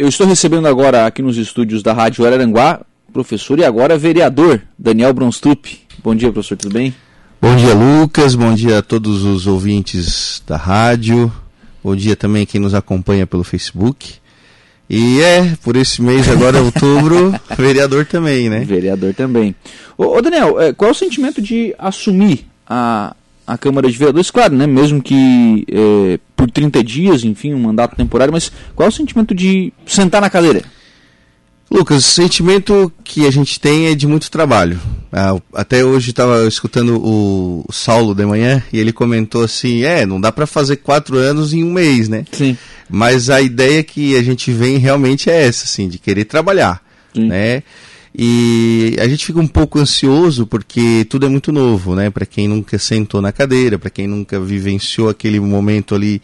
eu estou recebendo agora aqui nos estúdios da Rádio Araranguá, professor e agora vereador, Daniel Bronstrup. Bom dia, professor, tudo bem? Bom dia, Lucas. Bom dia a todos os ouvintes da rádio. Bom dia também quem nos acompanha pelo Facebook. E é, por esse mês agora, outubro, vereador também, né? Vereador também. Ô, ô Daniel, é, qual é o sentimento de assumir a, a Câmara de Vereadores? Claro, né? Mesmo que é, por 30 dias, enfim, um mandato temporário, mas qual é o sentimento de sentar na cadeira? Lucas, o sentimento que a gente tem é de muito trabalho. Ah, até hoje estava escutando o, Saulo de manhã e ele comentou assim: é, não dá para fazer quatro anos em um mês, né? Sim. Mas a ideia que a gente vem realmente é essa, assim, de querer trabalhar, Sim. né? E a gente fica um pouco ansioso porque tudo é muito novo, né? Para quem nunca sentou na cadeira, para quem nunca vivenciou aquele momento ali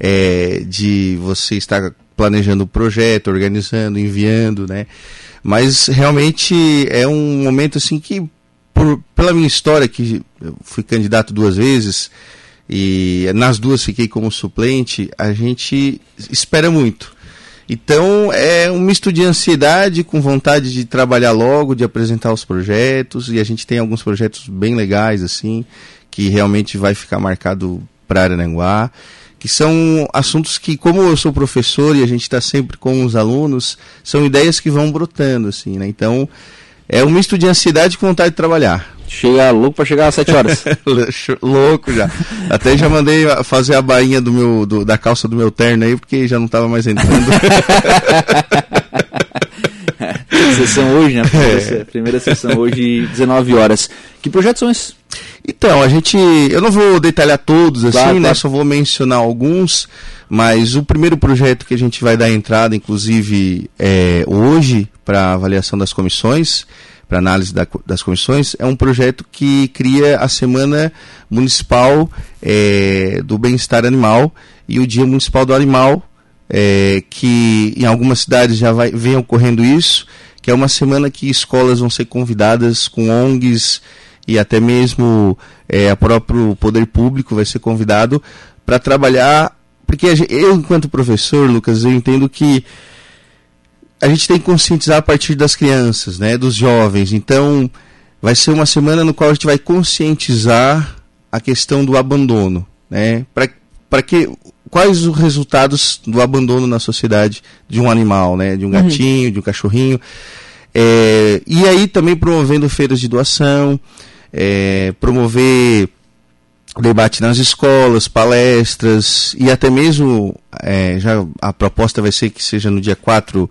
é, de você estar planejando o projeto, organizando, enviando, né? Mas realmente é um momento assim que, por, pela minha história, que fui candidato duas vezes e nas duas fiquei como suplente, a gente espera muito. Então é um misto de ansiedade com vontade de trabalhar logo, de apresentar os projetos e a gente tem alguns projetos bem legais assim que realmente vai ficar marcado para Arananguá que são assuntos que, como eu sou professor e a gente está sempre com os alunos, são ideias que vão brotando, assim, né? Então, é um misto de ansiedade com vontade de trabalhar. Chega louco para chegar às 7 horas. louco já. Até já mandei fazer a bainha do meu, do, da calça do meu terno aí, porque já não estava mais entrando. sessão hoje, né? Primeira, é. primeira sessão hoje, 19 horas. Que projetos são esses? Então, a gente. Eu não vou detalhar todos assim, claro, né? Só vou mencionar alguns. Mas o primeiro projeto que a gente vai dar entrada, inclusive é, hoje, para avaliação das comissões, para análise da, das comissões, é um projeto que cria a Semana Municipal é, do Bem-Estar Animal e o Dia Municipal do Animal, é, que em algumas cidades já vai, vem ocorrendo isso, que é uma semana que escolas vão ser convidadas com ONGs e até mesmo é, o próprio poder público vai ser convidado para trabalhar, porque eu, enquanto professor, Lucas, eu entendo que a gente tem que conscientizar a partir das crianças, né, dos jovens. Então, vai ser uma semana no qual a gente vai conscientizar a questão do abandono, né, para que quais os resultados do abandono na sociedade de um animal, né, de um uhum. gatinho, uhum. de um cachorrinho. É, e aí também promovendo feiras de doação, é, promover debate nas escolas, palestras e até mesmo é, já a proposta vai ser que seja no dia 4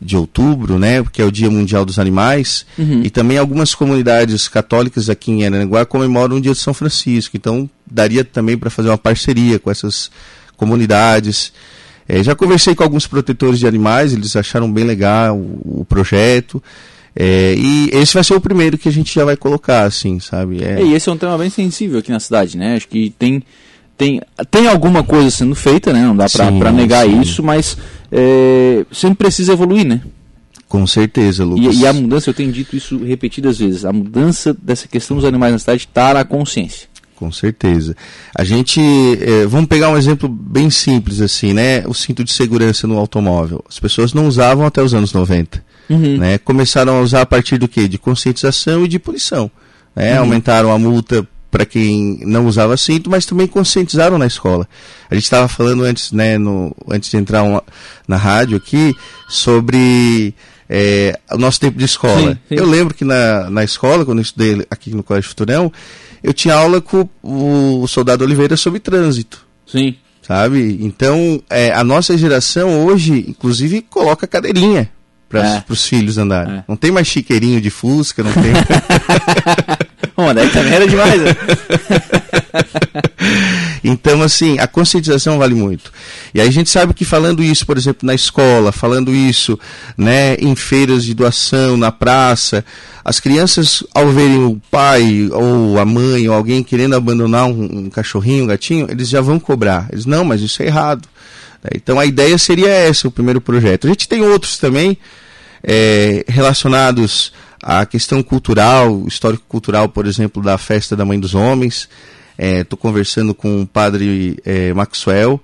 de outubro, né, que é o Dia Mundial dos Animais, uhum. e também algumas comunidades católicas aqui em Aranaguá comemoram o Dia de São Francisco. Então, daria também para fazer uma parceria com essas comunidades. É, já conversei com alguns protetores de animais, eles acharam bem legal o, o projeto. É, e esse vai ser o primeiro que a gente já vai colocar, assim, sabe? É... e esse é um tema bem sensível aqui na cidade, né? Acho que tem, tem, tem alguma coisa sendo feita, né? Não dá para negar sim. isso, mas é, sempre precisa evoluir, né? Com certeza, Lucas. E, e, a mudança, eu tenho dito isso repetidas vezes, a mudança dessa questão dos animais na cidade está na consciência. Com certeza. A gente, é, vamos pegar um exemplo bem simples assim, né? O cinto de segurança no automóvel. As pessoas não usavam até os anos 90. Uhum. Né? Começaram a usar a partir do quê? De conscientização e de punição. Né? Uhum. Aumentaram a multa para quem não usava cinto, mas também conscientizaram na escola. A gente estava falando antes, né, no, antes de entrar uma, na rádio aqui, sobre é, o nosso tempo de escola. Sim, sim. Eu lembro que na, na escola, quando eu estudei aqui no Colégio Futurão, eu tinha aula com o soldado Oliveira sobre trânsito. Sim. Sabe? Então, é, a nossa geração hoje, inclusive, coloca cadeirinha para os é. filhos andarem. É. Não tem mais chiqueirinho de fusca, não tem. Bom, daí também era demais. Né? então, assim, a conscientização vale muito. E aí a gente sabe que falando isso, por exemplo, na escola, falando isso, né, em feiras de doação, na praça, as crianças, ao verem o pai ou a mãe ou alguém querendo abandonar um, um cachorrinho, um gatinho, eles já vão cobrar. Eles, não, mas isso é errado. Né? Então a ideia seria essa, o primeiro projeto. A gente tem outros também é, relacionados à questão cultural, histórico-cultural, por exemplo, da festa da Mãe dos Homens. Estou é, conversando com o padre é, Maxwell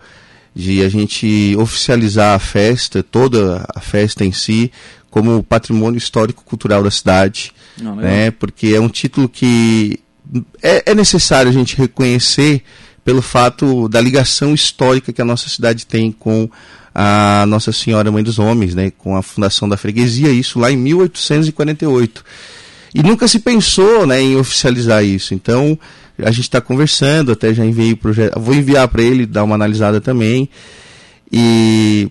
de a gente oficializar a festa, toda a festa em si, como patrimônio histórico-cultural da cidade, Não, né? Porque é um título que é, é necessário a gente reconhecer pelo fato da ligação histórica que a nossa cidade tem com a Nossa Senhora Mãe dos Homens, né, com a fundação da freguesia, isso lá em 1848. E nunca se pensou né, em oficializar isso. Então, a gente está conversando, até já enviei o projeto. Vou enviar para ele, dar uma analisada também. E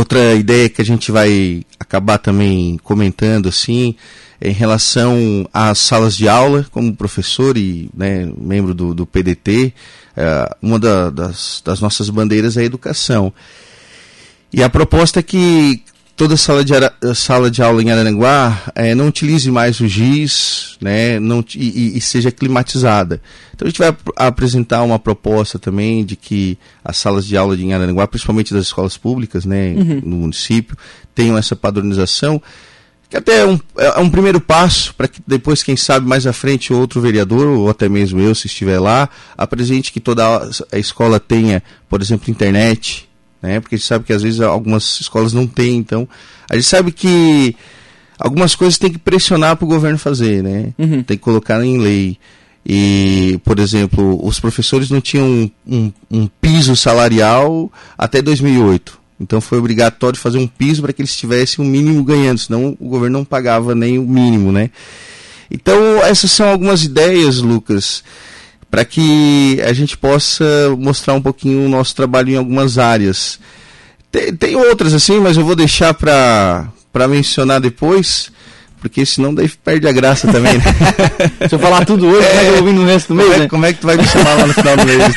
outra ideia que a gente vai acabar também comentando, assim, em relação às salas de aula, como professor e né, membro do, do PDT, é, uma da, das, das, nossas bandeiras é a educação. E a proposta é que toda sala de, sala de aula em Araranguá é, não utilize mais o GIS né, não, e, e, seja climatizada. Então a gente vai ap apresentar uma proposta também de que as salas de aula de Araranguá, principalmente das escolas públicas né, uhum. no município, tenham essa padronização que até é um, é um primeiro passo para que depois, quem sabe, mais à frente, outro vereador, ou até mesmo eu, se estiver lá, apresente que toda a escola tenha, por exemplo, internet, né? porque a gente sabe que às vezes algumas escolas não têm, então a gente sabe que algumas coisas tem que pressionar para o governo fazer, né? Uhum. Tem que colocar em lei. E, por exemplo, os professores não tinham um, um, um piso salarial até 2008. Então foi obrigatório fazer um piso para que eles tivessem um mínimo ganhando, senão o governo não pagava nem o mínimo, né? Então essas são algumas ideias, Lucas, para que a gente possa mostrar um pouquinho o nosso trabalho em algumas áreas. Tem, tem outras assim, mas eu vou deixar para mencionar depois porque senão daí perde a graça também, né? Se eu falar tudo hoje, é, eu vou no resto do mês, como é, né? Como é que tu vai me chamar lá no final do mês?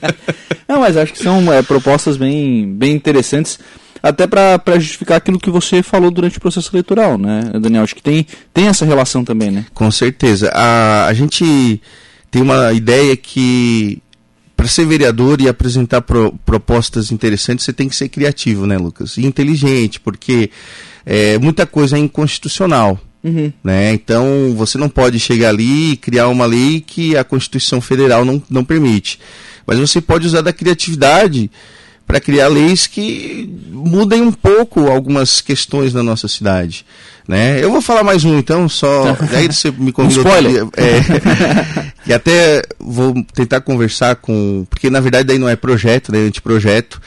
Não, mas acho que são é, propostas bem, bem interessantes, até para justificar aquilo que você falou durante o processo eleitoral, né, Daniel? Acho que tem, tem essa relação também, né? Com certeza. A, a gente tem uma ideia que para ser vereador e apresentar pro, propostas interessantes, você tem que ser criativo, né, Lucas? E inteligente, porque é, muita coisa é inconstitucional. Uhum. Né? Então, você não pode chegar ali e criar uma lei que a Constituição Federal não, não permite. Mas você pode usar da criatividade para criar leis que mudem um pouco algumas questões na nossa cidade. Né? Eu vou falar mais um então, só. Daí você me convidou. Um spoiler. É, e até vou tentar conversar com. Porque na verdade daí não é projeto, né? É anteprojeto,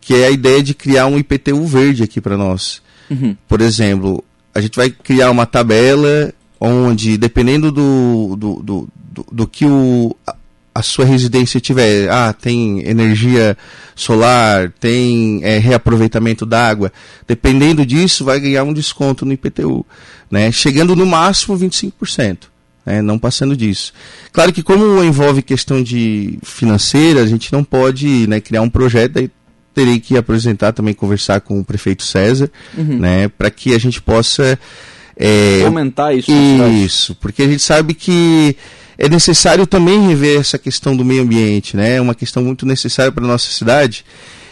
que é a ideia de criar um IPTU verde aqui para nós. Uhum. Por exemplo, a gente vai criar uma tabela onde, dependendo do, do, do, do, do que o, a sua residência tiver, ah, tem energia solar, tem é, reaproveitamento d'água, dependendo disso, vai ganhar um desconto no IPTU, né? chegando no máximo 25%. Né? Não passando disso. Claro que como envolve questão de financeira, a gente não pode né, criar um projeto, aí terei que apresentar também, conversar com o prefeito César, uhum. né, para que a gente possa é, aumentar isso. Isso, porque a gente sabe que é necessário também rever essa questão do meio ambiente, né? É uma questão muito necessária para a nossa cidade.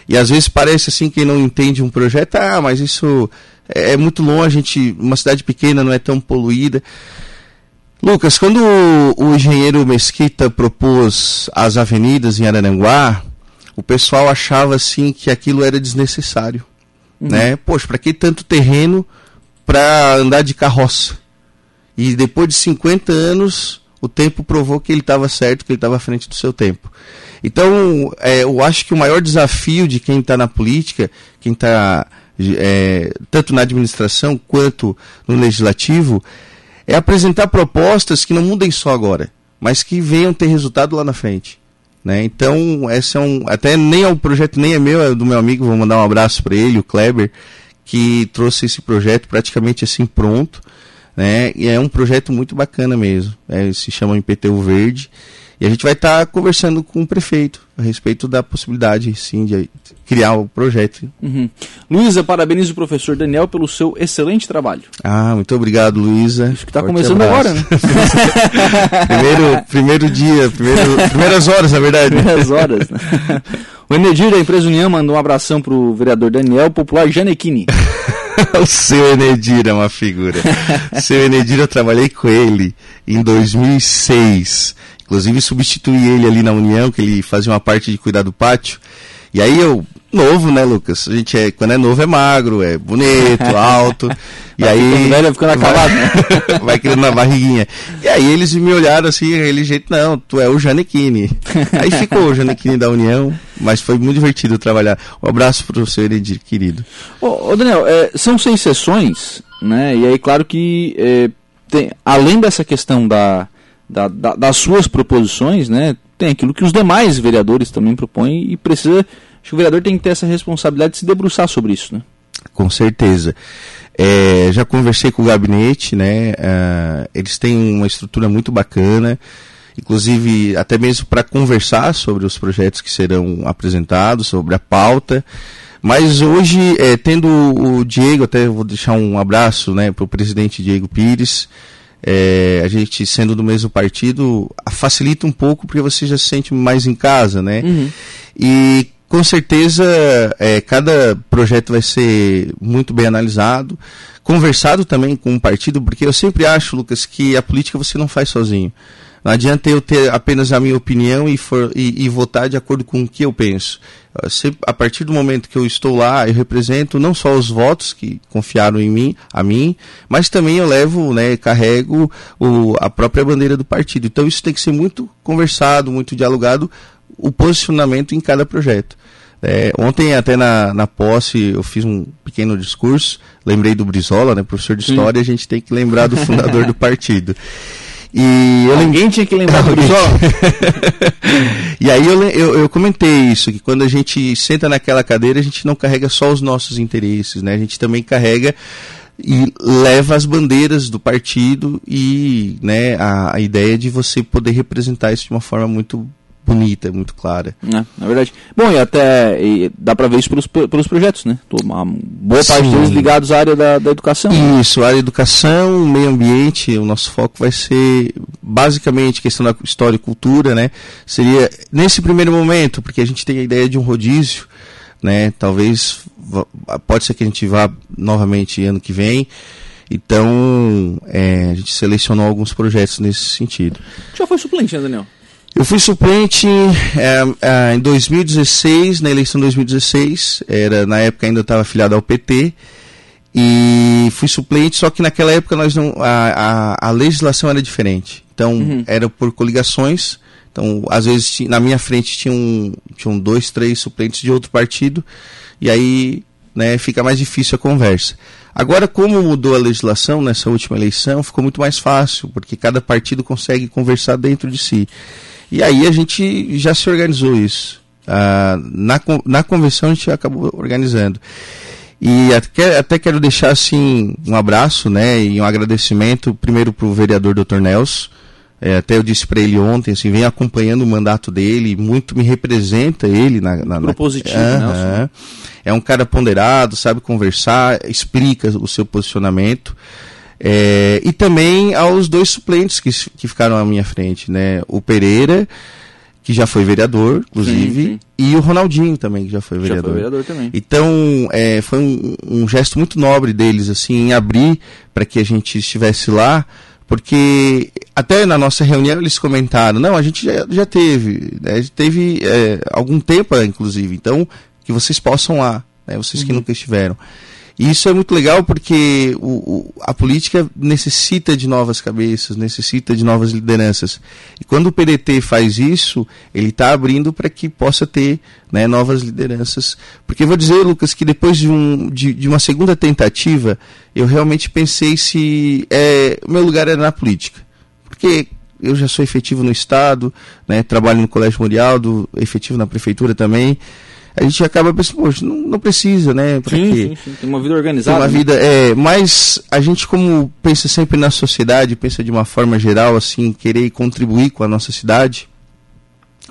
E às vezes parece assim quem não entende um projeto, ah, mas isso é, é muito longe, a gente, uma cidade pequena não é tão poluída. Lucas, quando o, o engenheiro Mesquita propôs as avenidas em Araranguá, o pessoal achava assim que aquilo era desnecessário, uhum. né? Poxa, para que tanto terreno para andar de carroça? E depois de 50 anos, o tempo provou que ele estava certo, que ele estava à frente do seu tempo. Então, é, eu acho que o maior desafio de quem está na política, quem está é, tanto na administração quanto no legislativo, é apresentar propostas que não mudem só agora, mas que venham ter resultado lá na frente. Né? Então, esse é um. Até nem é um projeto, nem é meu, é do meu amigo, vou mandar um abraço para ele, o Kleber, que trouxe esse projeto praticamente assim pronto né? E é um projeto muito bacana mesmo. É, se chama IPTU Verde. E a gente vai estar tá conversando com o prefeito a respeito da possibilidade, sim, de criar o projeto. Uhum. Luísa, parabéns o professor Daniel pelo seu excelente trabalho. Ah, muito obrigado, Luísa. Isso que está começando abraço. agora, né? primeiro, primeiro dia, primeiro, primeiras horas, na verdade. Primeiras horas, né? O Enedir da empresa União mandou um abração para o vereador Daniel, popular Janequini. o seu Enedir é uma figura. o seu Enedir, eu trabalhei com ele em 2006. Inclusive, substituí ele ali na União, que ele fazia uma parte de cuidar do pátio. E aí eu, novo, né, Lucas? A gente é, quando é novo é magro, é bonito, alto. e vai aí. Velho, ficando acabado, né? vai criando na barriguinha. E aí eles me olharam assim, aquele jeito, não, tu é o Janequine. aí ficou o Janequine da União, mas foi muito divertido trabalhar. Um abraço pro seu Heredir, querido. Ô, ô Daniel, é, são seis sessões, né? E aí, claro que é, tem, além dessa questão da, da, da, das suas proposições, né? Tem aquilo que os demais vereadores também propõem e precisa. Acho que o vereador tem que ter essa responsabilidade de se debruçar sobre isso, né? Com certeza. É, já conversei com o gabinete, né? Uh, eles têm uma estrutura muito bacana, inclusive até mesmo para conversar sobre os projetos que serão apresentados, sobre a pauta. Mas hoje, é, tendo o Diego, até vou deixar um abraço né, para o presidente Diego Pires, é, a gente sendo do mesmo partido facilita um pouco porque você já se sente mais em casa, né? Uhum. E com certeza é, cada projeto vai ser muito bem analisado, conversado também com o partido, porque eu sempre acho, Lucas, que a política você não faz sozinho. Não adianta eu ter apenas a minha opinião e, for, e, e votar de acordo com o que eu penso. a partir do momento que eu estou lá, eu represento não só os votos que confiaram em mim, a mim, mas também eu levo, né, carrego o, a própria bandeira do partido. Então isso tem que ser muito conversado, muito dialogado, o posicionamento em cada projeto. É, ontem, até na, na posse, eu fiz um pequeno discurso, lembrei do Brizola, né, professor de história, Sim. a gente tem que lembrar do fundador do partido. E eu Ninguém tinha que lembrar do e aí eu, eu, eu, comentei isso, que quando a gente senta naquela cadeira, a gente não carrega só os nossos interesses, né? A gente também carrega e leva as bandeiras do partido e né, a, a ideia de você poder representar isso de uma forma muito bonita, muito clara. É, na verdade. Bom, e até e dá para ver isso pelos, pelos projetos, né? Uma boa parte Sim. deles ligados à área da, da educação. Isso, área da educação, meio ambiente, o nosso foco vai ser basicamente questão da história e cultura, né? Seria nesse primeiro momento, porque a gente tem a ideia de um rodízio, né? Talvez pode ser que a gente vá novamente ano que vem. Então, é, a gente selecionou alguns projetos nesse sentido. Já foi suplente, né, Daniel? Eu fui suplente é, é, em 2016, na eleição de 2016, era, na época ainda estava afiliado ao PT, e fui suplente, só que naquela época nós não, a, a, a legislação era diferente. Então, uhum. era por coligações, então, às vezes, na minha frente tinham, tinham dois, três suplentes de outro partido, e aí né, fica mais difícil a conversa. Agora, como mudou a legislação nessa última eleição, ficou muito mais fácil, porque cada partido consegue conversar dentro de si. E aí a gente já se organizou isso. Ah, na, na convenção a gente acabou organizando. E até, até quero deixar assim um abraço né, e um agradecimento primeiro para o vereador Dr. Nelson. É, até eu disse para ele ontem, assim, vem acompanhando o mandato dele, muito me representa ele na. na, na Propositivo, uh -huh. É um cara ponderado, sabe conversar, explica o seu posicionamento. É, e também aos dois suplentes que, que ficaram à minha frente, né? O Pereira, que já foi vereador, inclusive, sim, sim. e o Ronaldinho também, que já foi vereador. Já foi vereador também. Então, é, foi um, um, gesto muito nobre deles, assim, em abrir para que a gente estivesse lá, porque até na nossa reunião eles comentaram, não, a gente já, já teve, né, teve é, algum tempo, inclusive, então, que vocês possam lá, né, vocês uhum. que nunca estiveram. E isso é muito legal porque o, o, a política necessita de novas cabeças, necessita de novas lideranças. E quando o PDT faz isso, ele está abrindo para que possa ter né, novas lideranças. Porque vou dizer, Lucas, que depois de, um, de, de uma segunda tentativa, eu realmente pensei se é, o meu lugar era na política. Porque eu já sou efetivo no Estado, né, trabalho no Colégio Morialdo, efetivo na Prefeitura também a gente acaba pensando, poxa, não, não precisa, né? Pra sim, quê? Sim, sim, tem uma vida organizada. Tem uma né? vida, é, mas a gente como pensa sempre na sociedade, pensa de uma forma geral, assim, querer contribuir com a nossa cidade,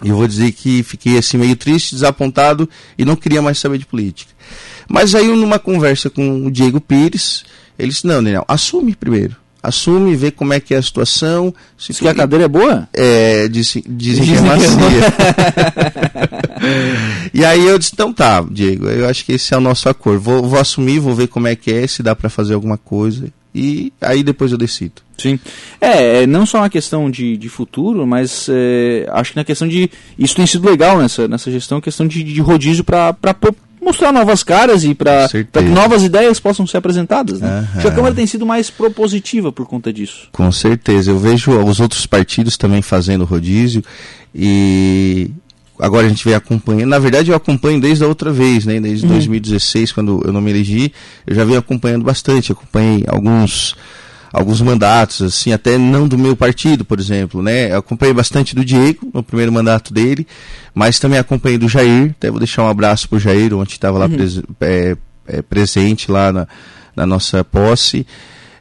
eu vou dizer que fiquei assim meio triste, desapontado e não queria mais saber de política. Mas aí numa conversa com o Diego Pires, ele disse, não, Daniel, assume primeiro assume, vê como é que é a situação. Se que a cadeira é boa? É, dizem, dizem que é macia. e aí eu disse, então tá, Diego, eu acho que esse é o nosso acordo. Vou, vou assumir, vou ver como é que é, se dá para fazer alguma coisa. e aí depois eu decido. Sim. É, é, não só uma questão de, de futuro, mas é, acho que na questão de. Isso tem sido legal nessa, nessa gestão, questão de, de rodízio para mostrar novas caras e para que novas ideias possam ser apresentadas. Né? Uhum. Acho que a Câmara tem sido mais propositiva por conta disso. Com certeza. Eu vejo os outros partidos também fazendo rodízio e agora a gente vem acompanhando. Na verdade, eu acompanho desde a outra vez, né? Desde uhum. 2016, quando eu não me elegi, eu já venho acompanhando bastante. Acompanhei alguns alguns mandatos, assim, até não do meu partido, por exemplo, né? Eu acompanhei bastante do Diego no primeiro mandato dele, mas também acompanhei do Jair. Até vou deixar um abraço pro Jair, ontem estava lá uhum. pres é, é, presente lá na, na nossa posse.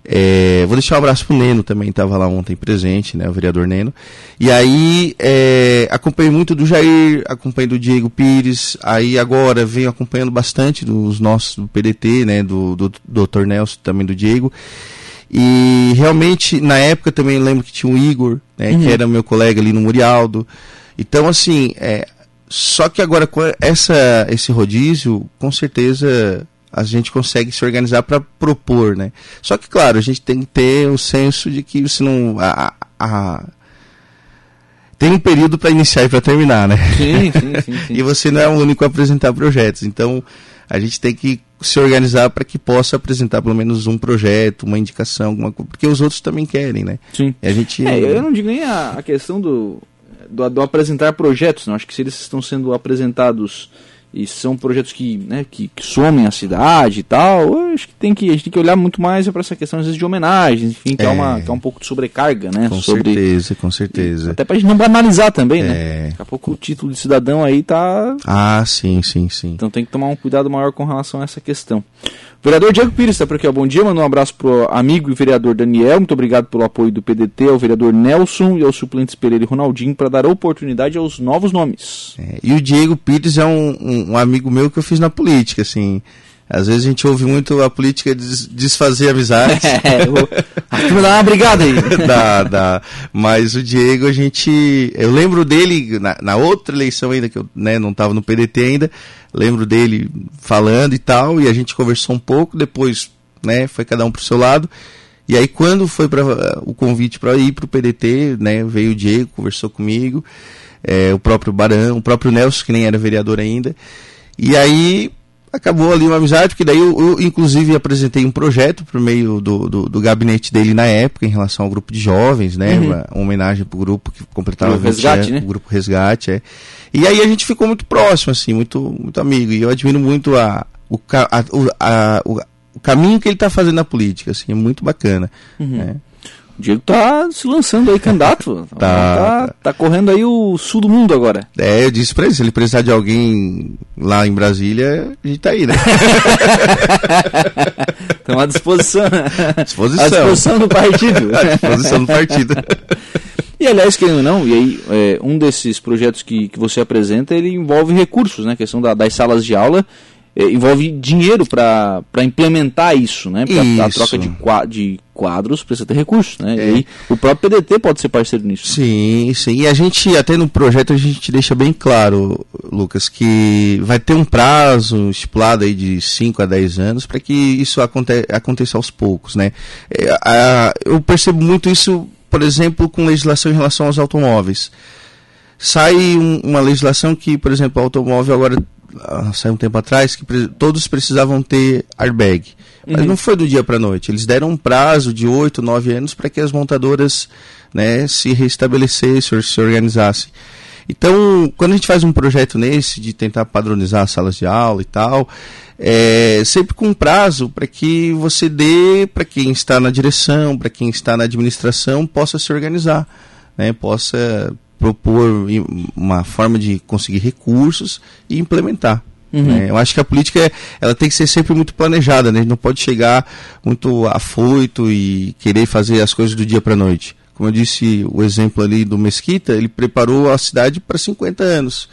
É, vou deixar um abraço pro Neno também, estava lá ontem presente, né, o vereador Neno. E aí é, acompanhei muito do Jair, acompanhei do Diego Pires, aí agora venho acompanhando bastante dos nossos do PDT, né, do, do, do Dr. Nelson, também do Diego. E realmente, na época também lembro que tinha o Igor, né, uhum. que era meu colega ali no Murialdo. Então, assim, é, só que agora com essa, esse rodízio, com certeza a gente consegue se organizar para propor, né? Só que, claro, a gente tem que ter o senso de que você não. A, a, tem um período para iniciar e para terminar, né? Sim, sim, sim, sim. e você não é o único a apresentar projetos. Então, a gente tem que se organizar para que possa apresentar pelo menos um projeto, uma indicação, alguma coisa, porque os outros também querem, né? Sim. E a gente... É, eu não digo nem a, a questão do, do, do, apresentar projetos, não. Acho que se eles estão sendo apresentados e são projetos que, né, que, que somem a cidade e tal, acho que tem que a gente tem que olhar muito mais para essa questão às vezes de homenagens, enfim, que é, é uma que é um pouco de sobrecarga, né? Com sobre, certeza, com certeza. Até para a gente não banalizar também, né? é. né? Daqui a pouco o título de cidadão aí tá Ah, sim, sim, sim. Então tem que tomar um cuidado maior com relação a essa questão. Vereador Diego Pires está por aqui, ó. bom dia, manda um abraço pro amigo e vereador Daniel, muito obrigado pelo apoio do PDT, ao vereador Nelson e aos suplentes Pereira e Ronaldinho para dar oportunidade aos novos nomes. É, e o Diego Pires é um, um, um, amigo meu que eu fiz na política, assim, às vezes a gente ouve muito a política des desfazer amizades. É, vou... a dá uma brigada aí. dá, dá. Mas o Diego, a gente. Eu lembro dele na, na outra eleição ainda, que eu né, não estava no PDT ainda. Lembro dele falando e tal, e a gente conversou um pouco, depois né, foi cada um para o seu lado. E aí quando foi para o convite para ir para o PDT, né, veio o Diego, conversou comigo, é, o próprio Barão, o próprio Nelson, que nem era vereador ainda. E aí acabou ali uma amizade, porque daí eu, eu inclusive apresentei um projeto por meio do, do, do, gabinete dele na época, em relação ao grupo de jovens, né? Uhum. Uma, uma, homenagem pro grupo que completava o resgate, anos, né? o grupo Resgate, é. E aí a gente ficou muito próximo, assim, muito, muito amigo. E eu admiro muito a, o, a, a, o, o caminho que ele está fazendo na política, assim, é muito bacana. Uhum. Né? O Diego tá se lançando aí candidato. tá, tá, tá, correndo aí o sul do mundo agora. É, eu disse pra ele, se ele precisar de alguém lá em Brasília, a gente tá aí, né? Estamos à disposição. disposição. À disposição do partido. à disposição do partido. E aliás, querendo ou não, e aí é, um desses projetos que, que você apresenta, ele envolve recursos, né? A questão da, das salas de aula envolve dinheiro para implementar isso, né? Porque a, a, troca de, de quadros precisa ter recursos, né? É. E o próprio PDT pode ser parceiro nisso. Sim, sim. E a gente, até no projeto, a gente deixa bem claro, Lucas, que vai ter um prazo estipulado aí de 5 a 10 anos para que isso aconte aconteça aos poucos, né? É, eu percebo muito isso, por exemplo, com legislação em relação aos automóveis. Sai um, uma legislação que, por exemplo, o automóvel agora saiu um tempo atrás que todos precisavam ter airbag. Mas uhum. não foi do dia para a noite. Eles deram um prazo de 8, 9 anos para que as montadoras né, se restabelecessem, se organizassem. Então, quando a gente faz um projeto nesse, de tentar padronizar as salas de aula e tal, é sempre com um prazo para que você dê para quem está na direção, para quem está na administração, possa se organizar, né, possa propor uma forma de conseguir recursos e implementar. Uhum. Né? Eu acho que a política ela tem que ser sempre muito planejada, né? a gente não pode chegar muito afoito e querer fazer as coisas do dia para a noite. Como eu disse, o exemplo ali do Mesquita, ele preparou a cidade para 50 anos.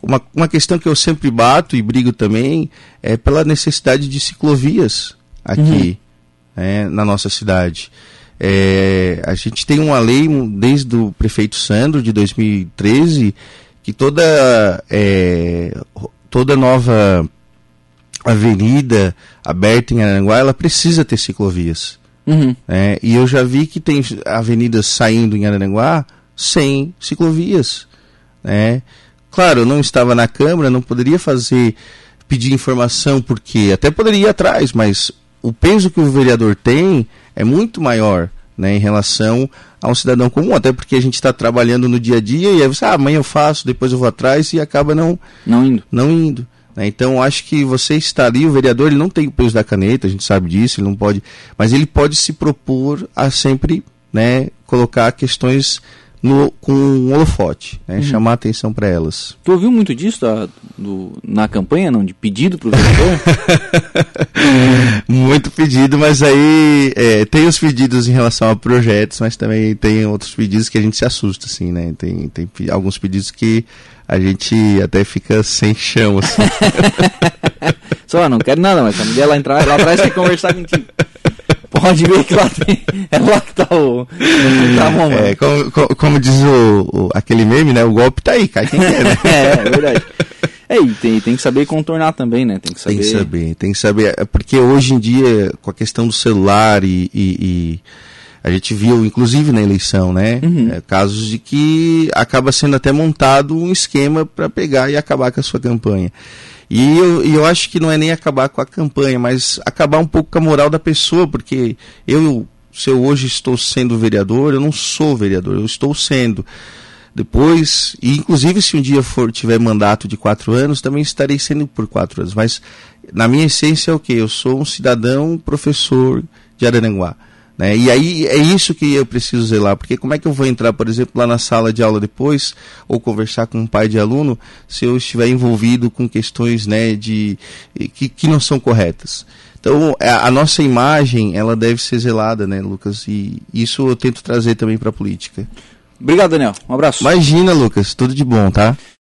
Uma, uma questão que eu sempre bato e brigo também é pela necessidade de ciclovias aqui uhum. né, na nossa cidade. É, a gente tem uma lei desde o prefeito Sandro, de 2013, que toda, é, toda nova avenida aberta em Aranguá, ela precisa ter ciclovias. Uhum. É, e eu já vi que tem avenidas saindo em Araranguá sem ciclovias. Né? Claro, eu não estava na Câmara, não poderia fazer, pedir informação, porque até poderia ir atrás, mas o peso que o vereador tem é muito maior né, em relação a um cidadão comum, até porque a gente está trabalhando no dia a dia e aí você, ah, amanhã eu faço, depois eu vou atrás e acaba não, não indo. Não indo. Né? Então acho que você está ali, o vereador ele não tem o peso da caneta, a gente sabe disso, ele não pode, mas ele pode se propor a sempre né, colocar questões no, com um holofote, né, uhum. chamar atenção para elas. Tu ouviu muito disso da, do, na campanha, não? De pedido para o vereador? muito pedido, mas aí é, tem os pedidos em relação a projetos, mas também tem outros pedidos que a gente se assusta, assim, né? Tem, tem alguns pedidos que a gente até fica sem chão, assim. Só, não quero nada, mas a mulher lá, entrar, lá atrás quer conversar contigo. Pode ver que lá tem. É lá que tá o. Tá bom, é, como, como, como, diz o, o, aquele meme, né? O golpe tá aí, cai quem quer, né? é, é verdade. É, e tem, tem que saber contornar também, né? Tem que saber. Tem que saber, tem que saber. Porque hoje em dia, com a questão do celular e, e, e a gente viu, inclusive na eleição, né? Uhum. É, casos de que acaba sendo até montado um esquema para pegar e acabar com a sua campanha. E eu, eu acho que não é nem acabar com a campanha, mas acabar um pouco com a moral da pessoa, porque eu, se eu hoje estou sendo vereador, eu não sou vereador, eu estou sendo. Depois, e inclusive se um dia for tiver mandato de quatro anos, também estarei sendo por quatro anos. Mas na minha essência é o que? Eu sou um cidadão professor de Araranguá. Né? E aí é isso que eu preciso zelar, porque como é que eu vou entrar, por exemplo, lá na sala de aula depois, ou conversar com um pai de aluno, se eu estiver envolvido com questões né, de, que, que não são corretas? Então, a, a nossa imagem, ela deve ser zelada, né, Lucas? E isso eu tento trazer também para a política. Obrigado, Daniel. Um abraço. Imagina, Lucas. Tudo de bom, tá?